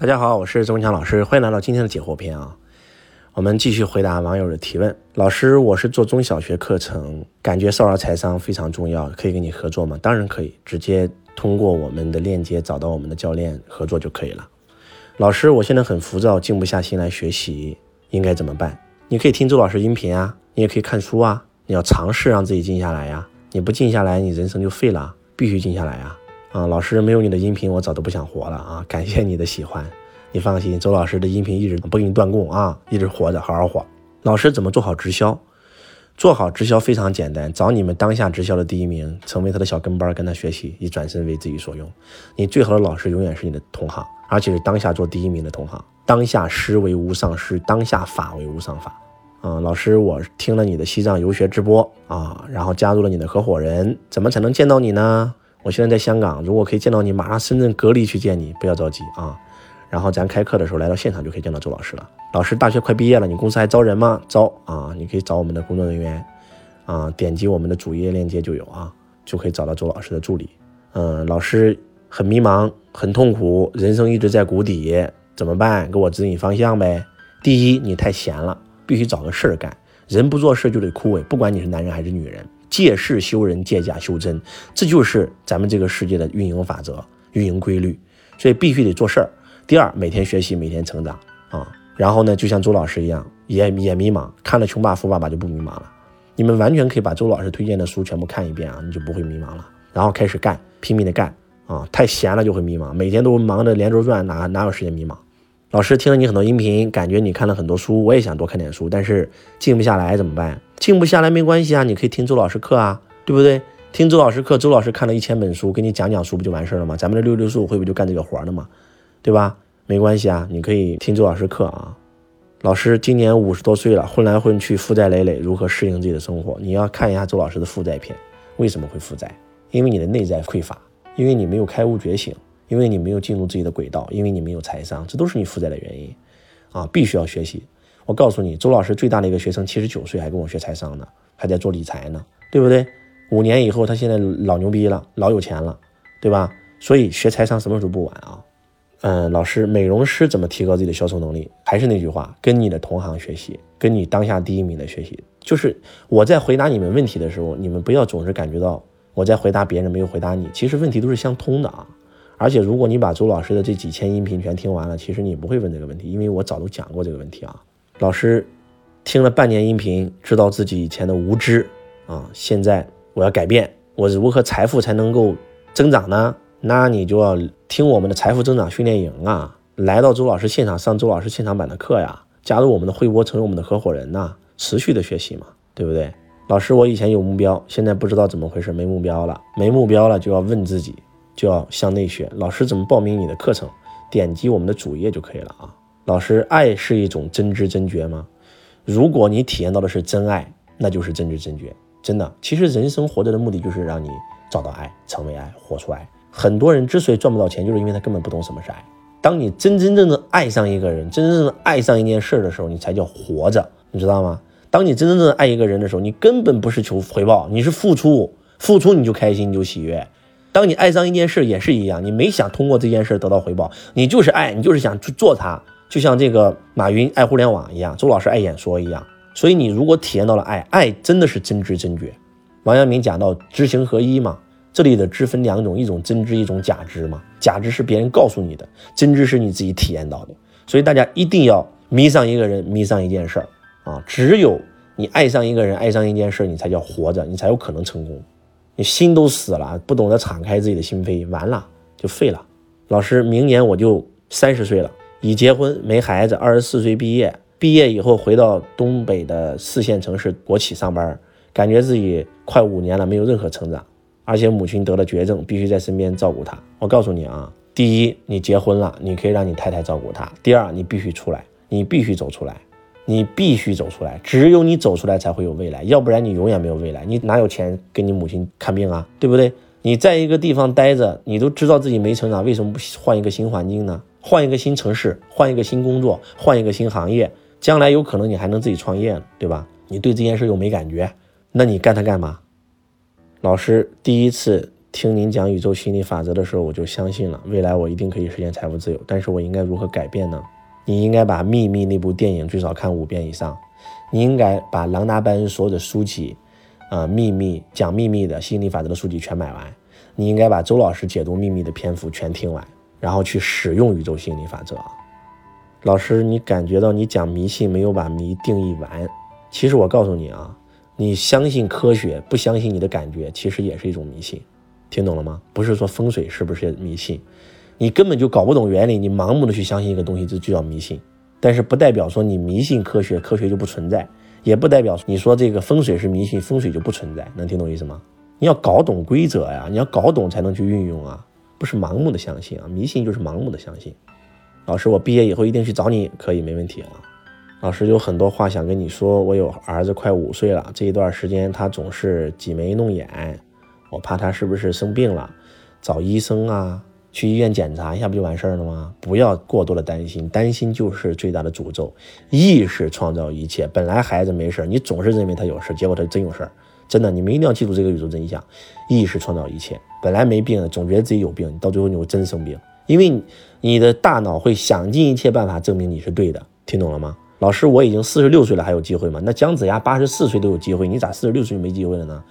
大家好，我是周文强老师，欢迎来到今天的解惑篇啊。我们继续回答网友的提问。老师，我是做中小学课程，感觉少儿财商非常重要，可以跟你合作吗？当然可以，直接通过我们的链接找到我们的教练合作就可以了。老师，我现在很浮躁，静不下心来学习，应该怎么办？你可以听周老师音频啊，你也可以看书啊，你要尝试让自己静下来呀。你不静下来，你人生就废了，必须静下来啊。啊，老师没有你的音频，我早都不想活了啊！感谢你的喜欢，你放心，周老师的音频一直不给你断供啊，一直活着，好好活。老师怎么做好直销？做好直销非常简单，找你们当下直销的第一名，成为他的小跟班，跟他学习，以转身为自己所用。你最好的老师永远是你的同行，而且是当下做第一名的同行。当下师为无上师，当下法为无上法。啊，老师，我听了你的西藏游学直播啊，然后加入了你的合伙人，怎么才能见到你呢？我现在在香港，如果可以见到你，马上深圳隔离去见你，不要着急啊。然后咱开课的时候来到现场就可以见到周老师了。老师，大学快毕业了，你公司还招人吗？招啊，你可以找我们的工作人员啊，点击我们的主页链接就有啊，就可以找到周老师的助理。嗯，老师很迷茫，很痛苦，人生一直在谷底，怎么办？给我指引方向呗。第一，你太闲了，必须找个事儿干。人不做事就得枯萎，不管你是男人还是女人。借势修人，借假修真，这就是咱们这个世界的运营法则、运营规律。所以必须得做事儿。第二，每天学习，每天成长啊。然后呢，就像周老师一样，也也迷茫，看了《穷爸富爸爸》就不迷茫了。你们完全可以把周老师推荐的书全部看一遍啊，你就不会迷茫了。然后开始干，拼命的干啊。太闲了就会迷茫，每天都忙着连轴转，哪哪有时间迷茫？老师听了你很多音频，感觉你看了很多书，我也想多看点书，但是静不下来怎么办？静不下来没关系啊，你可以听周老师课啊，对不对？听周老师课，周老师看了一千本书，给你讲讲书不就完事了吗？咱们的六六十五会不就干这个活儿呢吗？对吧？没关系啊，你可以听周老师课啊。老师今年五十多岁了，混来混去，负债累累，如何适应自己的生活？你要看一下周老师的负债篇，为什么会负债？因为你的内在匮乏，因为你没有开悟觉醒。因为你没有进入自己的轨道，因为你没有财商，这都是你负债的原因，啊，必须要学习。我告诉你，周老师最大的一个学生七十九岁还跟我学财商呢，还在做理财呢，对不对？五年以后他现在老牛逼了，老有钱了，对吧？所以学财商什么时候不晚啊？嗯，老师，美容师怎么提高自己的销售能力？还是那句话，跟你的同行学习，跟你当下第一名的学习。就是我在回答你们问题的时候，你们不要总是感觉到我在回答别人没有回答你，其实问题都是相通的啊。而且，如果你把周老师的这几千音频全听完了，其实你不会问这个问题，因为我早都讲过这个问题啊。老师听了半年音频，知道自己以前的无知啊，现在我要改变，我如何财富才能够增长呢？那你就要听我们的财富增长训练营啊，来到周老师现场上周老师现场版的课呀，加入我们的会播，成为我们的合伙人呐，持续的学习嘛，对不对？老师，我以前有目标，现在不知道怎么回事，没目标了，没目标了就要问自己。就要向内学，老师怎么报名你的课程？点击我们的主页就可以了啊。老师，爱是一种真知真觉吗？如果你体验到的是真爱，那就是真知真觉。真的，其实人生活着的目的就是让你找到爱，成为爱，活出爱。很多人之所以赚不到钱，就是因为他根本不懂什么是爱。当你真真正正爱上一个人，真真正正爱上一件事的时候，你才叫活着，你知道吗？当你真真正正爱一个人的时候，你根本不是求回报，你是付出，付出你就开心，你就喜悦。当你爱上一件事也是一样，你没想通过这件事得到回报，你就是爱你就是想去做它，就像这个马云爱互联网一样，周老师爱演说一样。所以你如果体验到了爱，爱真的是真知真觉。王阳明讲到知行合一嘛，这里的知分两种，一种真知，一种假知嘛。假知是别人告诉你的，真知是你自己体验到的。所以大家一定要迷上一个人，迷上一件事儿啊！只有你爱上一个人，爱上一件事儿，你才叫活着，你才有可能成功。你心都死了，不懂得敞开自己的心扉，完了就废了。老师，明年我就三十岁了，已结婚没孩子，二十四岁毕业，毕业以后回到东北的四线城市国企上班，感觉自己快五年了没有任何成长，而且母亲得了绝症，必须在身边照顾她。我告诉你啊，第一，你结婚了，你可以让你太太照顾她；第二，你必须出来，你必须走出来。你必须走出来，只有你走出来才会有未来，要不然你永远没有未来。你哪有钱给你母亲看病啊？对不对？你在一个地方待着，你都知道自己没成长，为什么不换一个新环境呢？换一个新城市，换一个新工作，换一个新行业，将来有可能你还能自己创业，对吧？你对这件事又没感觉，那你干它干嘛？老师第一次听您讲宇宙心理法则的时候，我就相信了，未来我一定可以实现财富自由。但是我应该如何改变呢？你应该把《秘密》那部电影最少看五遍以上，你应该把朗达·拜恩所有的书籍，呃，《秘密》讲秘密的心理法则的书籍全买完，你应该把周老师解读秘密的篇幅全听完，然后去使用宇宙心理法则。老师，你感觉到你讲迷信没有把迷定义完？其实我告诉你啊，你相信科学，不相信你的感觉，其实也是一种迷信。听懂了吗？不是说风水是不是迷信？你根本就搞不懂原理，你盲目的去相信一个东西，这就叫迷信。但是不代表说你迷信科学，科学就不存在；也不代表你说这个风水是迷信，风水就不存在。能听懂意思吗？你要搞懂规则呀，你要搞懂才能去运用啊，不是盲目的相信啊。迷信就是盲目的相信。老师，我毕业以后一定去找你，可以没问题啊。老师有很多话想跟你说，我有儿子快五岁了，这一段时间他总是挤眉弄眼，我怕他是不是生病了，找医生啊。去医院检查一下不就完事儿了吗？不要过多的担心，担心就是最大的诅咒。意识创造一切，本来孩子没事儿，你总是认为他有事儿，结果他真有事儿。真的，你们一定要记住这个宇宙真相：意识创造一切。本来没病的，总觉得自己有病，到最后你会真生病，因为你的大脑会想尽一切办法证明你是对的。听懂了吗？老师，我已经四十六岁了，还有机会吗？那姜子牙八十四岁都有机会，你咋四十六岁没机会了呢？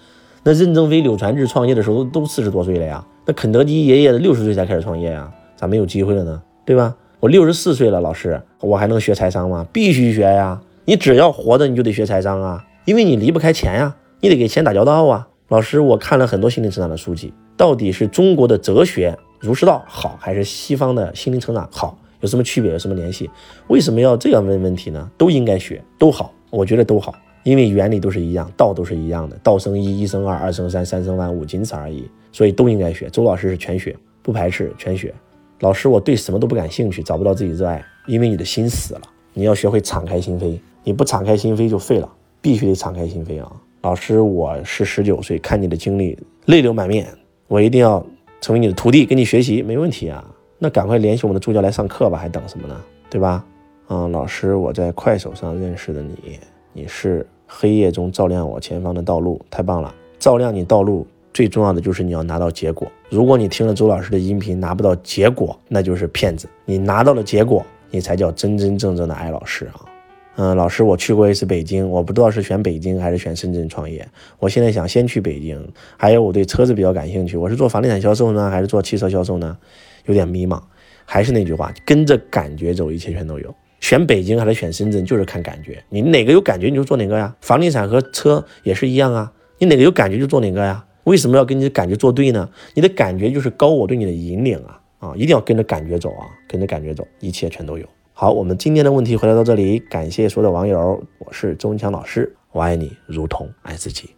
那任正非、柳传志创业的时候都四十多岁了呀。那肯德基爷爷六十岁才开始创业呀，咋没有机会了呢？对吧？我六十四岁了，老师，我还能学财商吗？必须学呀！你只要活着，你就得学财商啊，因为你离不开钱呀，你得给钱打交道啊。老师，我看了很多心灵成长的书籍，到底是中国的哲学儒释道好，还是西方的心灵成长好？有什么区别？有什么联系？为什么要这样问问题呢？都应该学，都好，我觉得都好。因为原理都是一样，道都是一样的，道生一，一生二，二生三，三生万物，仅此而已。所以都应该学。周老师是全学，不排斥全学。老师，我对什么都不感兴趣，找不到自己热爱，因为你的心死了。你要学会敞开心扉，你不敞开心扉就废了，必须得敞开心扉啊！老师，我是十九岁，看你的经历，泪流满面，我一定要成为你的徒弟，跟你学习，没问题啊。那赶快联系我们的助教来上课吧，还等什么呢？对吧？啊，老师，我在快手上认识的你，你是。黑夜中照亮我前方的道路，太棒了！照亮你道路最重要的就是你要拿到结果。如果你听了周老师的音频拿不到结果，那就是骗子。你拿到了结果，你才叫真真正正的爱老师啊！嗯，老师，我去过一次北京，我不知道是选北京还是选深圳创业。我现在想先去北京，还有我对车子比较感兴趣，我是做房地产销售呢，还是做汽车销售呢？有点迷茫。还是那句话，跟着感觉走，一切全都有。选北京还是选深圳，就是看感觉。你哪个有感觉，你就做哪个呀。房地产和车也是一样啊，你哪个有感觉就做哪个呀。为什么要跟你的感觉作对呢？你的感觉就是高我对你的引领啊啊，一定要跟着感觉走啊，跟着感觉走，一切全都有。好，我们今天的问题回答到这里，感谢所有的网友，我是周文强老师，我爱你如同爱自己。